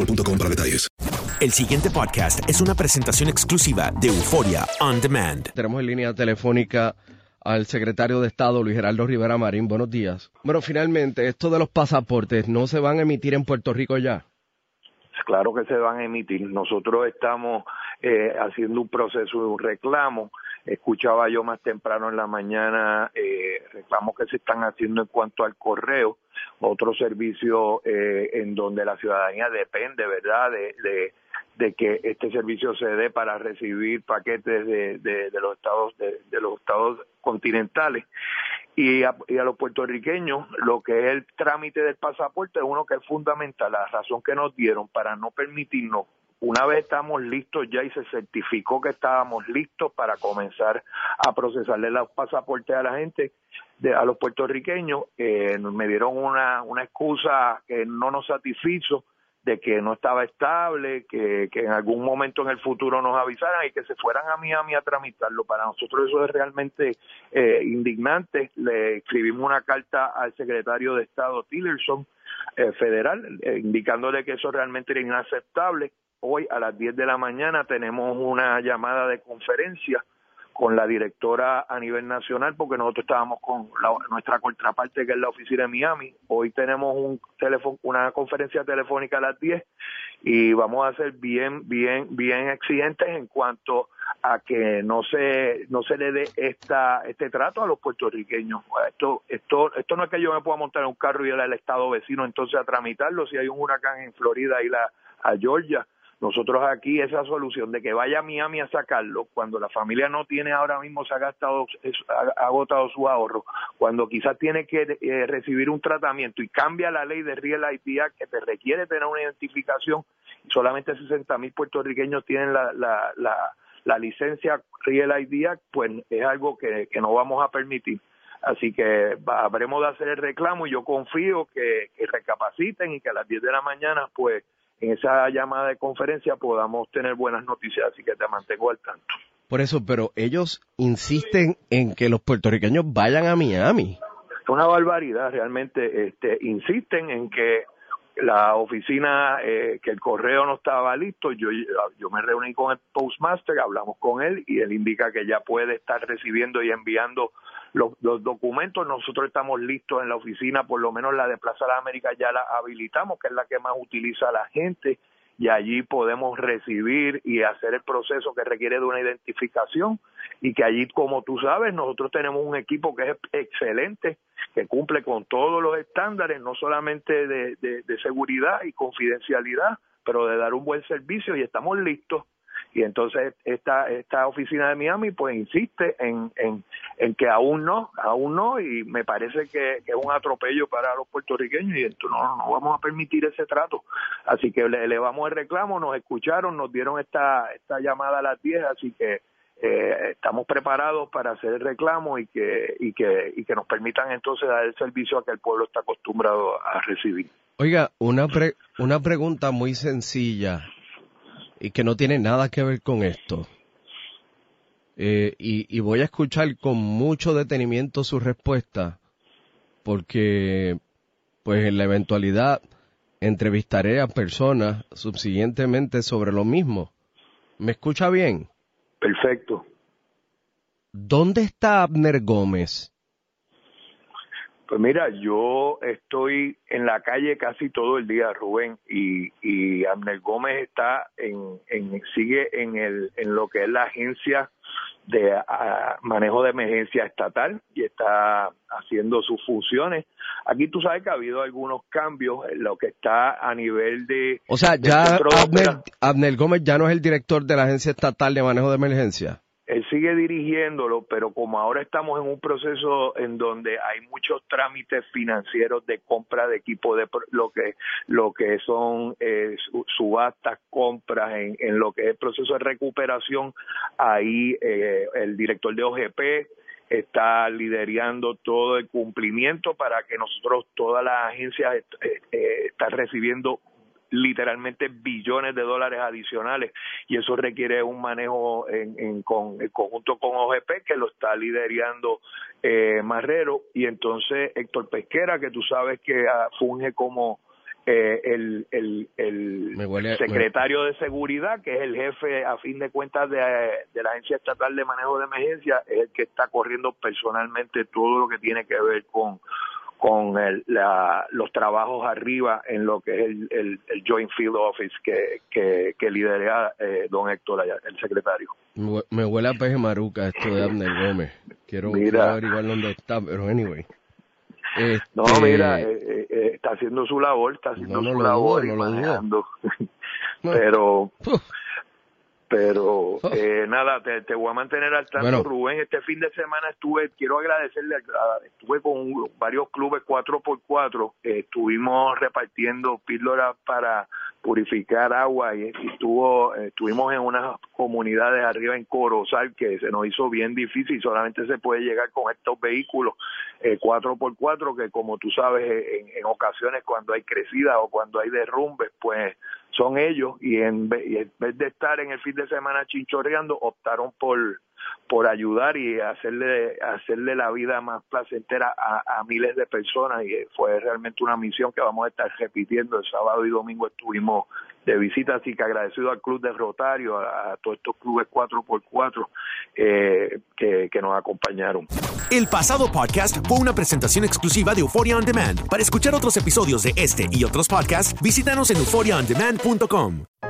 boostmobile.com para detalles. El siguiente podcast es una presentación exclusiva de Euforia On Demand. Tenemos en línea telefónica al secretario de Estado, Luis Geraldo Rivera Marín. Buenos días. Bueno, finalmente, esto de los pasaportes, ¿no se van a emitir en Puerto Rico ya? Claro que se van a emitir. Nosotros estamos eh, haciendo un proceso de un reclamo. Escuchaba yo más temprano en la mañana eh, reclamos que se están haciendo en cuanto al correo, otro servicio eh, en donde la ciudadanía depende, ¿verdad?, de, de, que este servicio se dé para recibir paquetes de, de, los estados de los estados continentales y a, y a los puertorriqueños lo que es el trámite del pasaporte es uno que es fundamental la razón que nos dieron para no permitirnos una vez estamos listos ya y se certificó que estábamos listos para comenzar a procesarle los pasaportes a la gente, de, a los puertorriqueños, eh, me dieron una, una excusa que no nos satisfizo de que no estaba estable, que, que en algún momento en el futuro nos avisaran y que se fueran a Miami a tramitarlo. Para nosotros eso es realmente eh, indignante. Le escribimos una carta al secretario de Estado Tillerson eh, federal, eh, indicándole que eso realmente era inaceptable. Hoy a las 10 de la mañana tenemos una llamada de conferencia con la directora a nivel nacional porque nosotros estábamos con la, nuestra contraparte que es la oficina de Miami. Hoy tenemos un teléfono, una conferencia telefónica a las 10 y vamos a ser bien bien bien exigentes en cuanto a que no se no se le dé esta este trato a los puertorriqueños. Esto esto esto no es que yo me pueda montar en un carro y ir al estado vecino entonces a tramitarlo si hay un huracán en Florida y la a Georgia nosotros aquí esa solución de que vaya a Miami a sacarlo, cuando la familia no tiene ahora mismo, se ha gastado, ha agotado su ahorro, cuando quizás tiene que eh, recibir un tratamiento y cambia la ley de Real Act que te requiere tener una identificación, y solamente 60 mil puertorriqueños tienen la, la, la, la licencia Real ID pues es algo que, que no vamos a permitir. Así que habremos de hacer el reclamo y yo confío que, que recapaciten y que a las 10 de la mañana, pues, en esa llamada de conferencia podamos tener buenas noticias, así que te mantengo al tanto. Por eso, pero ellos insisten en que los puertorriqueños vayan a Miami. Es una barbaridad, realmente este, insisten en que la oficina, eh, que el correo no estaba listo, yo, yo me reuní con el postmaster, hablamos con él y él indica que ya puede estar recibiendo y enviando los, los, documentos, nosotros estamos listos en la oficina, por lo menos la de Plaza de la América ya la habilitamos, que es la que más utiliza la gente, y allí podemos recibir y hacer el proceso que requiere de una identificación y que allí, como tú sabes, nosotros tenemos un equipo que es excelente, que cumple con todos los estándares, no solamente de seguridad y confidencialidad, pero de dar un buen servicio y estamos listos y entonces esta esta oficina de Miami pues insiste en, en, en que aún no, aún no y me parece que, es un atropello para los puertorriqueños y entonces no, no vamos a permitir ese trato. Así que le elevamos el reclamo, nos escucharon, nos dieron esta esta llamada a las 10, así que eh, estamos preparados para hacer el reclamo y que, y, que, y que nos permitan entonces dar el servicio a que el pueblo está acostumbrado a recibir. Oiga, una, una pregunta muy sencilla y que no tiene nada que ver con esto. Eh, y, voy a escuchar con mucho detenimiento su respuesta, porque pues en la eventualidad entrevistaré a personas subsiguientemente sobre lo mismo. ¿Me escucha bien? Perfecto. ¿Dónde está Abner Gómez? Pues mira, yo estoy en la calle casi todo el día, Rubén, y, y Abner Gómez está en, en sigue en el en lo que es la agencia de manejo de emergencia estatal y está haciendo sus funciones. Aquí tú sabes que ha habido algunos cambios en lo que está a nivel de... O sea, ya Abner, Abner Gómez ya no es el director de la agencia estatal de manejo de emergencia él sigue dirigiéndolo, pero como ahora estamos en un proceso en donde hay muchos trámites financieros de compra de equipo de lo que lo que son eh, subastas, compras en, en, lo que es el proceso de recuperación, ahí eh, el director de OGP está liderando todo el cumplimiento para que nosotros, todas las agencias, eh, eh están recibiendo literalmente billones de dólares adicionales y eso requiere un manejo en, conjunto con OGP que lo está liderando eh, Marrero. Y entonces Héctor Pesquera que tú sabes que ah, funge como eh, el, el, el secretario de seguridad, que es el jefe a fin de cuentas de, de, la Agencia Estatal de Manejo de Emergencia, es el que está corriendo personalmente todo lo que tiene que ver con, con el, la, los trabajos arriba en lo que es el, el, el Joint Field Office que, que, que lidera eh, don Héctor, el secretario. Me huele a peje maruca esto de Abner Gómez. Quiero, averiguar dónde está, pero anyway. No, mira, este eh, eh, está haciendo su labor, está haciendo su labor y manejando. pero pero oh. eh, nada, te, voy a mantener al tanto, Rubén. Este fin de semana estuve, quiero agradecerle, estuve con varios clubes 4x4, eh, estuvimos repartiendo píldoras para purificar agua y, estuvo, eh, estuvimos en unas comunidades arriba en Corozal que se nos hizo bien difícil solamente se puede llegar con estos vehículos 4x4 que como tú sabes en, en ocasiones cuando hay crecida o cuando hay derrumbes pues son ellos y en, vez, de estar en el fin de semana chinchorreando optaron por por ayudar y hacerle hacerle la vida más placentera a, miles de personas. Y fue realmente una misión que vamos a estar repitiendo. El sábado y domingo estuvimos de visita así que agradecido al club de Rotario a, todos estos clubes 4x4 eh, que, que nos acompañaron. El pasado podcast fue una presentación exclusiva de Euphoria On Demand. Para escuchar otros episodios de este y otros podcasts visítanos en euphoriaondemand.com